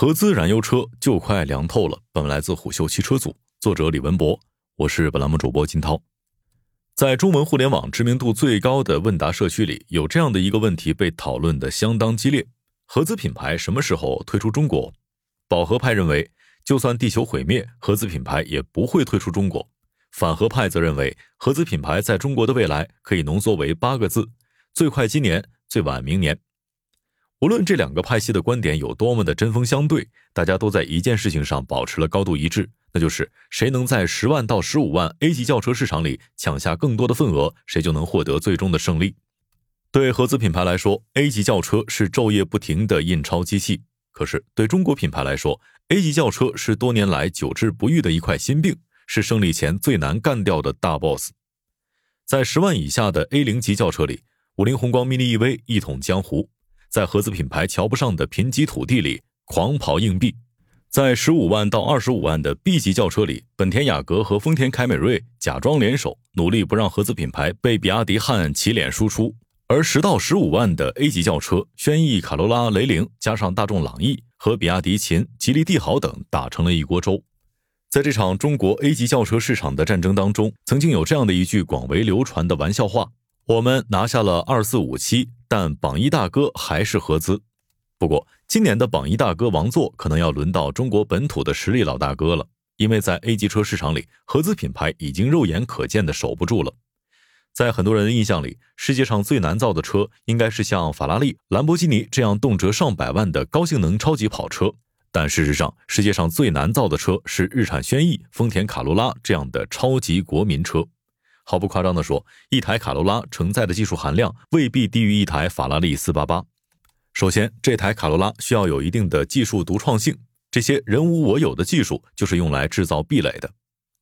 合资燃油车就快凉透了。本文来自虎嗅汽车组，作者李文博，我是本栏目主播金涛。在中文互联网知名度最高的问答社区里，有这样的一个问题被讨论的相当激烈：合资品牌什么时候退出中国？保和派认为，就算地球毁灭，合资品牌也不会退出中国；反和派则认为，合资品牌在中国的未来可以浓缩为八个字：最快今年，最晚明年。无论这两个派系的观点有多么的针锋相对，大家都在一件事情上保持了高度一致，那就是谁能在十万到十五万 A 级轿车市场里抢下更多的份额，谁就能获得最终的胜利。对合资品牌来说，A 级轿车是昼夜不停的印钞机器；可是对中国品牌来说，A 级轿车是多年来久治不愈的一块心病，是胜利前最难干掉的大 boss。在十万以下的 A 零级轿车里，五菱宏光 mini EV 一统江湖。在合资品牌瞧不上的贫瘠土地里狂跑硬币，在十五万到二十五万的 B 级轿车里，本田雅阁和丰田凯美瑞假装联手，努力不让合资品牌被比亚迪汉起脸输出；而十到十五万的 A 级轿车，轩逸、卡罗拉、雷凌加上大众朗逸和比亚迪秦、吉利帝豪等打成了一锅粥。在这场中国 A 级轿车市场的战争当中，曾经有这样的一句广为流传的玩笑话：“我们拿下了二四五七。”但榜一大哥还是合资，不过今年的榜一大哥王座可能要轮到中国本土的实力老大哥了，因为在 A 级车市场里，合资品牌已经肉眼可见的守不住了。在很多人的印象里，世界上最难造的车应该是像法拉利、兰博基尼这样动辄上百万的高性能超级跑车，但事实上，世界上最难造的车是日产轩逸、丰田卡罗拉这样的超级国民车。毫不夸张地说，一台卡罗拉承载的技术含量未必低于一台法拉利四八八。首先，这台卡罗拉需要有一定的技术独创性，这些人无我有的技术就是用来制造壁垒的。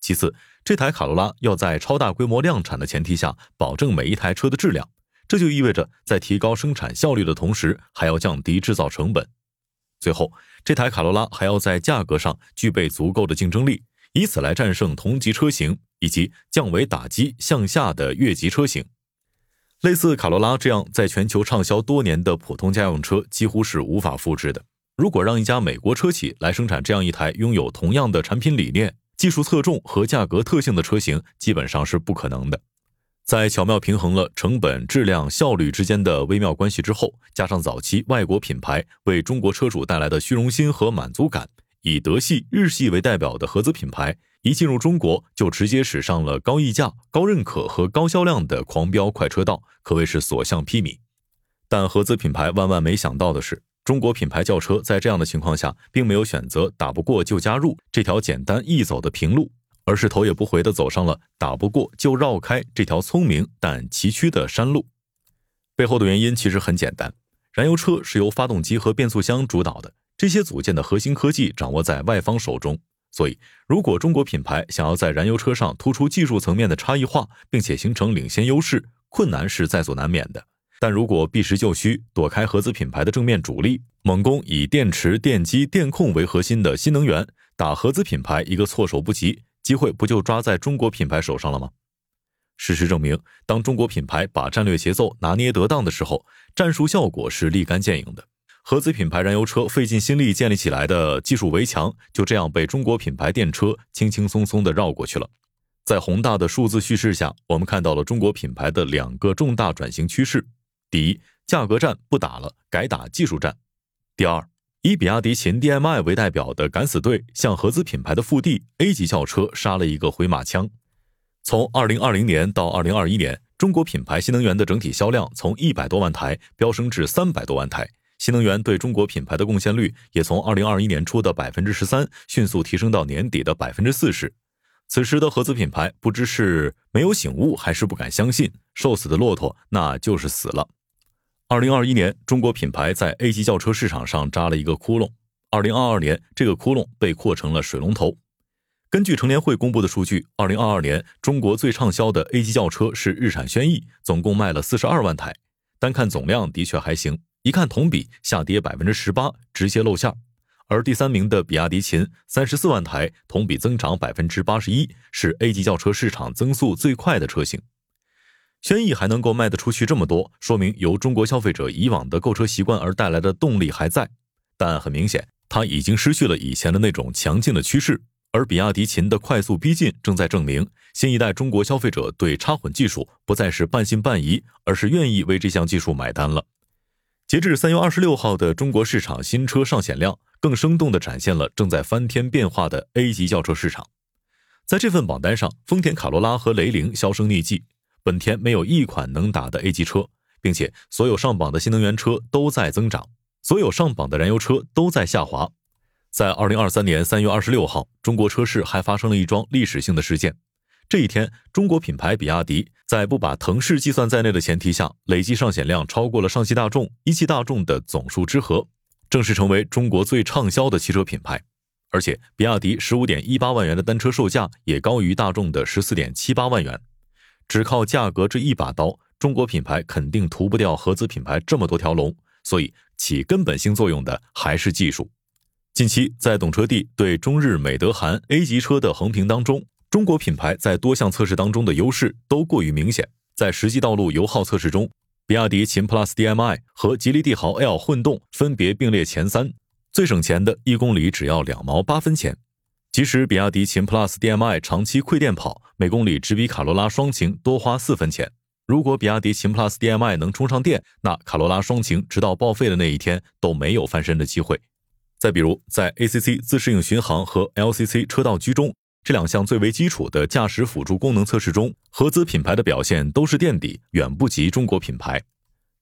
其次，这台卡罗拉要在超大规模量产的前提下，保证每一台车的质量，这就意味着在提高生产效率的同时，还要降低制造成本。最后，这台卡罗拉还要在价格上具备足够的竞争力。以此来战胜同级车型，以及降维打击向下的越级车型。类似卡罗拉这样在全球畅销多年的普通家用车，几乎是无法复制的。如果让一家美国车企来生产这样一台拥有同样的产品理念、技术侧重和价格特性的车型，基本上是不可能的。在巧妙平衡了成本、质量、效率之间的微妙关系之后，加上早期外国品牌为中国车主带来的虚荣心和满足感。以德系、日系为代表的合资品牌，一进入中国就直接驶上了高溢价、高认可和高销量的狂飙快车道，可谓是所向披靡。但合资品牌万万没想到的是，中国品牌轿车在这样的情况下，并没有选择打不过就加入这条简单易走的平路，而是头也不回地走上了打不过就绕开这条聪明但崎岖的山路。背后的原因其实很简单，燃油车是由发动机和变速箱主导的。这些组件的核心科技掌握在外方手中，所以如果中国品牌想要在燃油车上突出技术层面的差异化，并且形成领先优势，困难是在所难免的。但如果避实就虚，躲开合资品牌的正面主力，猛攻以电池、电机、电控为核心的新能源，打合资品牌一个措手不及，机会不就抓在中国品牌手上了吗？事实证明，当中国品牌把战略节奏拿捏得当的时候，战术效果是立竿见影的。合资品牌燃油车费尽心力建立起来的技术围墙，就这样被中国品牌电车轻轻松松地绕过去了。在宏大的数字叙事下，我们看到了中国品牌的两个重大转型趋势：第一，价格战不打了，改打技术战；第二，以比亚迪秦 DM-i 为代表的敢死队向合资品牌的腹地 A 级轿车杀了一个回马枪。从2020年到2021年，中国品牌新能源的整体销量从一百多万台飙升至三百多万台。新能源对中国品牌的贡献率也从二零二一年初的百分之十三迅速提升到年底的百分之四十。此时的合资品牌不知是没有醒悟，还是不敢相信，瘦死的骆驼那就是死了。二零二一年，中国品牌在 A 级轿车市场上扎了一个窟窿。二零二二年，这个窟窿被扩成了水龙头。根据乘联会公布的数据，二零二二年中国最畅销的 A 级轿车是日产轩逸，总共卖了四十二万台。单看总量，的确还行。一看同比下跌百分之十八，直接露馅儿。而第三名的比亚迪秦三十四万台，同比增长百分之八十一，是 A 级轿车市场增速最快的车型。轩逸还能够卖得出去这么多，说明由中国消费者以往的购车习惯而带来的动力还在。但很明显，它已经失去了以前的那种强劲的趋势。而比亚迪秦的快速逼近，正在证明新一代中国消费者对插混技术不再是半信半疑，而是愿意为这项技术买单了。截至三月二十六号的中国市场新车上险量，更生动地展现了正在翻天变化的 A 级轿车市场。在这份榜单上，丰田卡罗拉和雷凌销声匿迹，本田没有一款能打的 A 级车，并且所有上榜的新能源车都在增长，所有上榜的燃油车都在下滑。在二零二三年三月二十六号，中国车市还发生了一桩历史性的事件。这一天，中国品牌比亚迪在不把腾势计算在内的前提下，累计上险量超过了上汽大众、一汽大众的总数之和，正式成为中国最畅销的汽车品牌。而且，比亚迪十五点一八万元的单车售价也高于大众的十四点七八万元。只靠价格这一把刀，中国品牌肯定屠不掉合资品牌这么多条龙。所以，起根本性作用的还是技术。近期，在懂车帝对中日美德韩 A 级车的横评当中，中国品牌在多项测试当中的优势都过于明显。在实际道路油耗测试中，比亚迪秦 PLUS DM-i 和吉利帝豪 L 混动分别并列前三，最省钱的一公里只要两毛八分钱。即使比亚迪秦 PLUS DM-i 长期亏电跑，每公里只比卡罗拉双擎多花四分钱。如果比亚迪秦 PLUS DM-i 能充上电，那卡罗拉双擎直到报废的那一天都没有翻身的机会。再比如，在 ACC 自适应巡航和 LCC 车道居中这两项最为基础的驾驶辅助功能测试中，合资品牌的表现都是垫底，远不及中国品牌。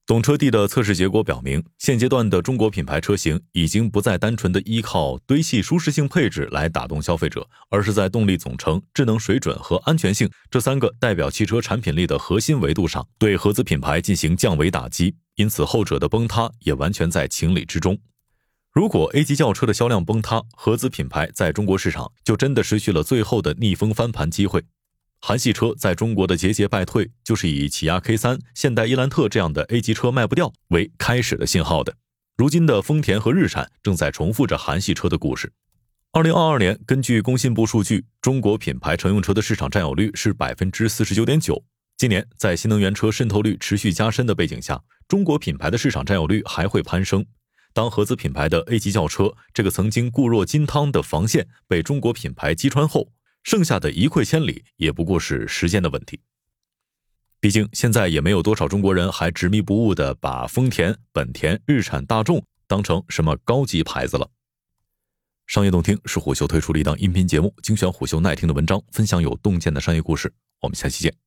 懂车帝的测试结果表明，现阶段的中国品牌车型已经不再单纯的依靠堆砌舒适性配置来打动消费者，而是在动力总成、智能水准和安全性这三个代表汽车产品力的核心维度上，对合资品牌进行降维打击。因此，后者的崩塌也完全在情理之中。如果 A 级轿车的销量崩塌，合资品牌在中国市场就真的失去了最后的逆风翻盘机会。韩系车在中国的节节败退，就是以起亚 K 三、现代伊兰特这样的 A 级车卖不掉为开始的信号的。如今的丰田和日产正在重复着韩系车的故事。二零二二年，根据工信部数据，中国品牌乘用车的市场占有率是百分之四十九点九。今年在新能源车渗透率持续加深的背景下，中国品牌的市场占有率还会攀升。当合资品牌的 A 级轿车这个曾经固若金汤的防线被中国品牌击穿后，剩下的一溃千里也不过是时间的问题。毕竟现在也没有多少中国人还执迷不悟的把丰田、本田、日产、大众当成什么高级牌子了。商业洞听是虎嗅推出的一档音频节目，精选虎嗅耐听的文章，分享有洞见的商业故事。我们下期见。